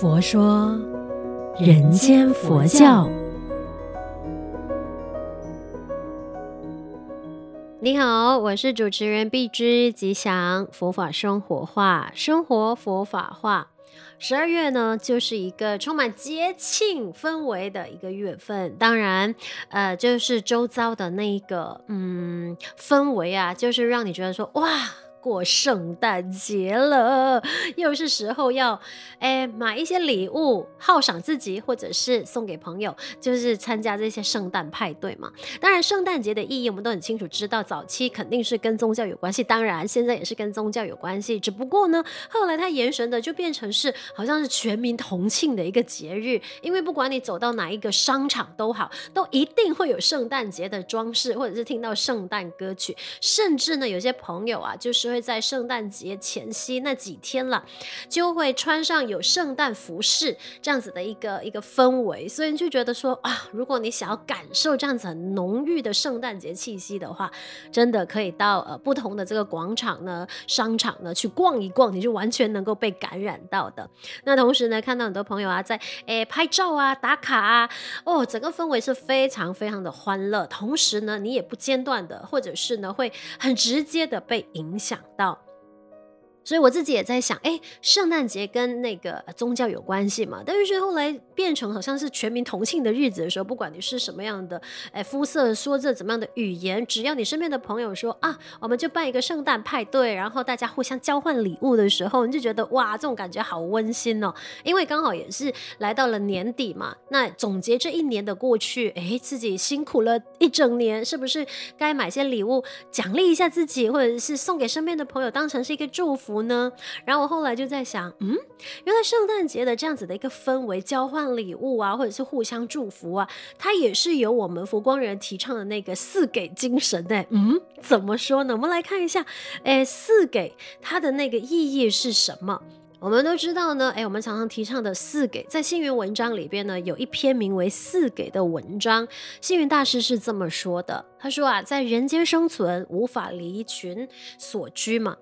佛说人间佛教。你好，我是主持人碧枝吉祥，佛法生活化，生活佛法化。十二月呢，就是一个充满节庆氛围的一个月份。当然，呃，就是周遭的那一个嗯氛围啊，就是让你觉得说哇。过圣诞节了，又是时候要哎买一些礼物犒赏自己，或者是送给朋友，就是参加这些圣诞派对嘛。当然，圣诞节的意义我们都很清楚知道，早期肯定是跟宗教有关系，当然现在也是跟宗教有关系。只不过呢，后来它延伸的就变成是好像是全民同庆的一个节日，因为不管你走到哪一个商场都好，都一定会有圣诞节的装饰，或者是听到圣诞歌曲，甚至呢，有些朋友啊，就是。会在圣诞节前夕那几天了，就会穿上有圣诞服饰这样子的一个一个氛围，所以你就觉得说啊，如果你想要感受这样子很浓郁的圣诞节气息的话，真的可以到呃不同的这个广场呢、商场呢去逛一逛，你就完全能够被感染到的。那同时呢，看到很多朋友啊在诶拍照啊、打卡啊，哦，整个氛围是非常非常的欢乐，同时呢，你也不间断的，或者是呢会很直接的被影响。到，所以我自己也在想，哎，圣诞节跟那个宗教有关系嘛？但是后来变成好像是全民同庆的日子的时候，不管你是什么样的哎肤色，说着怎么样的语言，只要你身边的朋友说啊，我们就办一个圣诞派对，然后大家互相交换礼物的时候，你就觉得哇，这种感觉好温馨哦。因为刚好也是来到了年底嘛，那总结这一年的过去，哎，自己辛苦了一整年，是不是该买些礼物奖励一下自己，或者是送给身边的朋友当成是一个祝福福呢？然后我后来就在想，嗯，原来圣诞节的这样子的一个氛围，交换礼物啊，或者是互相祝福啊，它也是由我们佛光人提倡的那个四给精神的。嗯，怎么说呢？我们来看一下，哎，四给它的那个意义是什么？我们都知道呢，哎，我们常常提倡的四给，在星云文章里边呢，有一篇名为《四给》的文章，星云大师是这么说的，他说啊，在人间生存，无法离群所居嘛。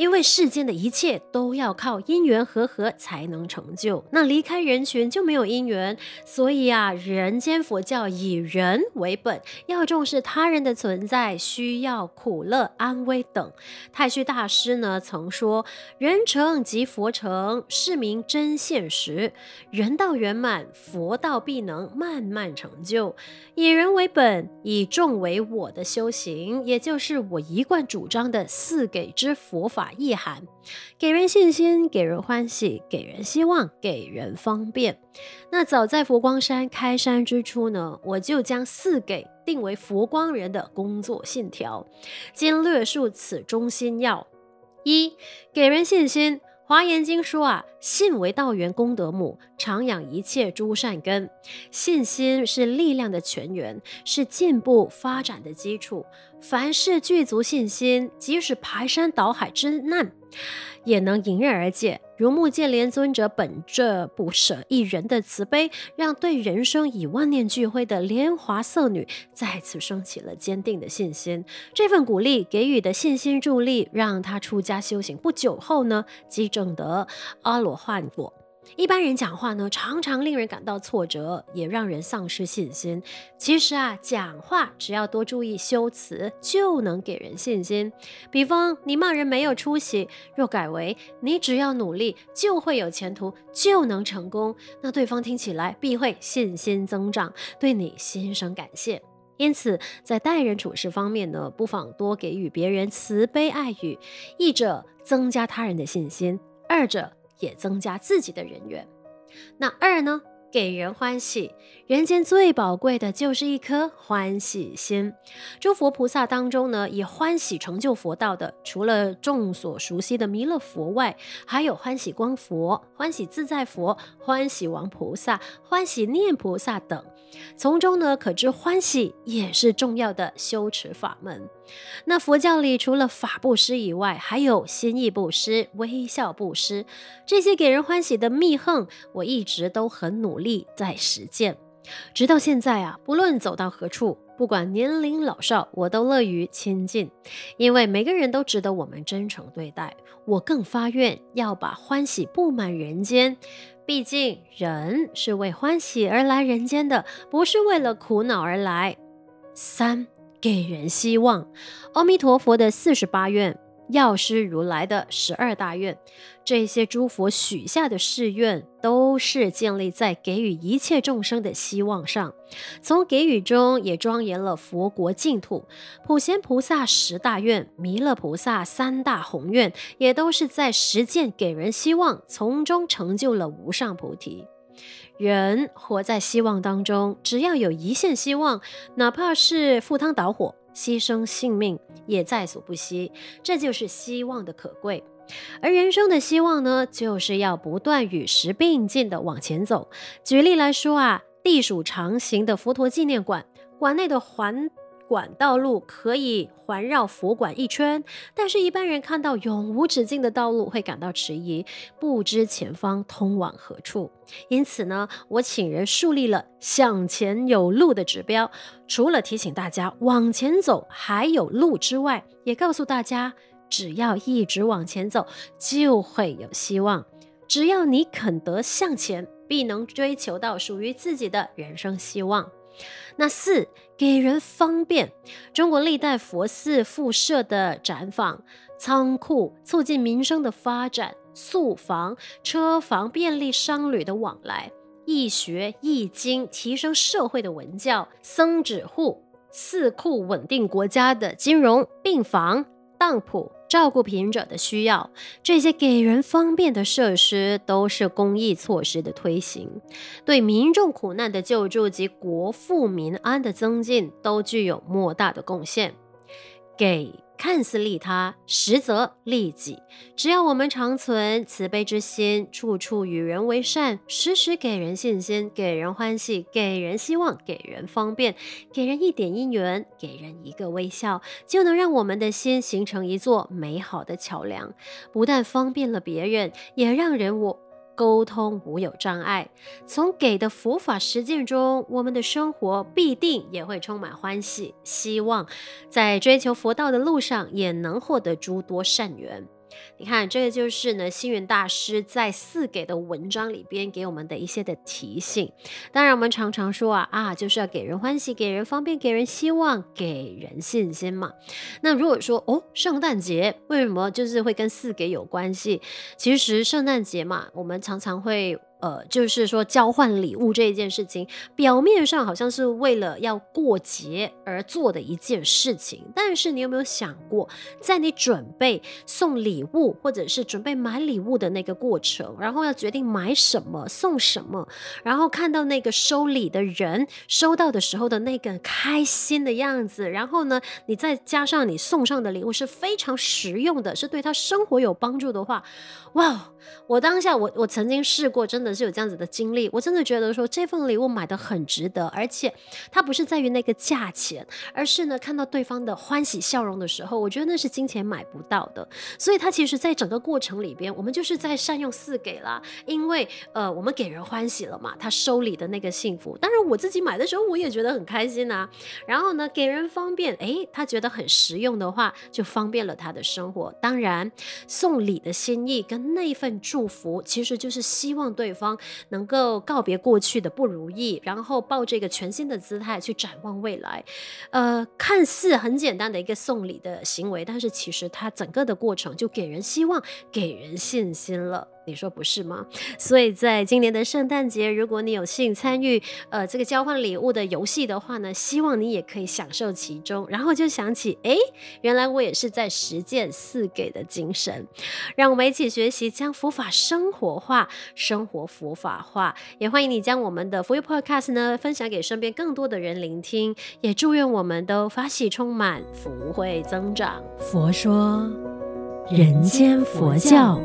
因为世间的一切都要靠因缘和合才能成就，那离开人群就没有因缘，所以啊，人间佛教以人为本，要重视他人的存在、需要、苦乐、安危等。太虚大师呢曾说：“人成即佛成，是名真现实。人道圆满，佛道必能慢慢成就。以人为本，以众为我的修行，也就是我一贯主张的四给之佛法。”意涵，给人信心，给人欢喜，给人希望，给人方便。那早在佛光山开山之初呢，我就将四给定为佛光人的工作信条。今略述此中心要：一、给人信心。华严经说啊，信为道源功德母，常养一切诸善根。信心是力量的泉源，是进步发展的基础。凡事具足信心，即使排山倒海之难，也能迎刃而解。如目见连尊者本着不舍一人的慈悲，让对人生已万念俱灰的莲华色女再次升起了坚定的信心。这份鼓励给予的信心助力，让她出家修行不久后呢，即正德阿罗汉果。一般人讲话呢，常常令人感到挫折，也让人丧失信心。其实啊，讲话只要多注意修辞，就能给人信心。比方，你骂人没有出息，若改为你只要努力就会有前途，就能成功，那对方听起来必会信心增长，对你心生感谢。因此，在待人处事方面呢，不妨多给予别人慈悲爱语，一者增加他人的信心，二者。也增加自己的人缘。那二呢？给人欢喜，人间最宝贵的就是一颗欢喜心。诸佛菩萨当中呢，以欢喜成就佛道的，除了众所熟悉的弥勒佛外，还有欢喜光佛、欢喜自在佛、欢喜王菩萨、欢喜念菩萨等。从中呢，可知欢喜也是重要的修持法门。那佛教里除了法布施以外，还有心意布施、微笑布施这些给人欢喜的密行，我一直都很努力在实践。直到现在啊，不论走到何处，不管年龄老少，我都乐于亲近，因为每个人都值得我们真诚对待。我更发愿要把欢喜布满人间，毕竟人是为欢喜而来人间的，不是为了苦恼而来。三，给人希望。阿弥陀佛的四十八愿。药师如来的十二大愿，这些诸佛许下的誓愿，都是建立在给予一切众生的希望上。从给予中，也庄严了佛国净土。普贤菩萨十大愿，弥勒菩萨三大宏愿，也都是在实践给人希望，从中成就了无上菩提。人活在希望当中，只要有一线希望，哪怕是赴汤蹈火。牺牲性命也在所不惜，这就是希望的可贵。而人生的希望呢，就是要不断与时并进的往前走。举例来说啊，地属长形的佛陀纪念馆，馆内的环。馆道路可以环绕佛馆一圈，但是，一般人看到永无止境的道路会感到迟疑，不知前方通往何处。因此呢，我请人树立了向前有路的指标，除了提醒大家往前走还有路之外，也告诉大家，只要一直往前走，就会有希望。只要你肯得向前，必能追求到属于自己的人生希望。那四，给人方便。中国历代佛寺附设的展坊、仓库，促进民生的发展；宿房、车房，便利商旅的往来；易学、易经，提升社会的文教；僧只户、寺库，稳定国家的金融；病房、当铺。照顾贫者的需要，这些给人方便的设施都是公益措施的推行，对民众苦难的救助及国富民安的增进都具有莫大的贡献。给。看似利他，实则利己。只要我们常存慈悲之心，处处与人为善，时时给人信心，给人欢喜，给人希望，给人方便，给人一点因缘，给人一个微笑，就能让我们的心形成一座美好的桥梁，不但方便了别人，也让人我。沟通无有障碍，从给的佛法实践中，我们的生活必定也会充满欢喜、希望，在追求佛道的路上，也能获得诸多善缘。你看，这个就是呢，星云大师在四给的文章里边给我们的一些的提醒。当然，我们常常说啊啊，就是要给人欢喜、给人方便、给人希望、给人信心嘛。那如果说哦，圣诞节为什么就是会跟四给有关系？其实圣诞节嘛，我们常常会。呃，就是说交换礼物这一件事情，表面上好像是为了要过节而做的一件事情，但是你有没有想过，在你准备送礼物或者是准备买礼物的那个过程，然后要决定买什么送什么，然后看到那个收礼的人收到的时候的那个开心的样子，然后呢，你再加上你送上的礼物是非常实用的，是对他生活有帮助的话，哇，我当下我我曾经试过，真的。是有这样子的经历，我真的觉得说这份礼物买得很值得，而且它不是在于那个价钱，而是呢看到对方的欢喜笑容的时候，我觉得那是金钱买不到的。所以它其实，在整个过程里边，我们就是在善用四给啦，因为呃，我们给人欢喜了嘛，他收礼的那个幸福。当然我自己买的时候，我也觉得很开心啊。然后呢，给人方便，诶，他觉得很实用的话，就方便了他的生活。当然，送礼的心意跟那份祝福，其实就是希望对方。能够告别过去的不如意，然后抱着一个全新的姿态去展望未来。呃，看似很简单的一个送礼的行为，但是其实它整个的过程就给人希望，给人信心了。你说不是吗？所以在今年的圣诞节，如果你有幸参与呃这个交换礼物的游戏的话呢，希望你也可以享受其中，然后就想起，哎，原来我也是在实践四给的精神。让我们一起学习，将佛法生活化，生活佛法化。也欢迎你将我们的 For You Podcast 呢分享给身边更多的人聆听，也祝愿我们都法喜充满，福慧增长。佛说，人间佛教。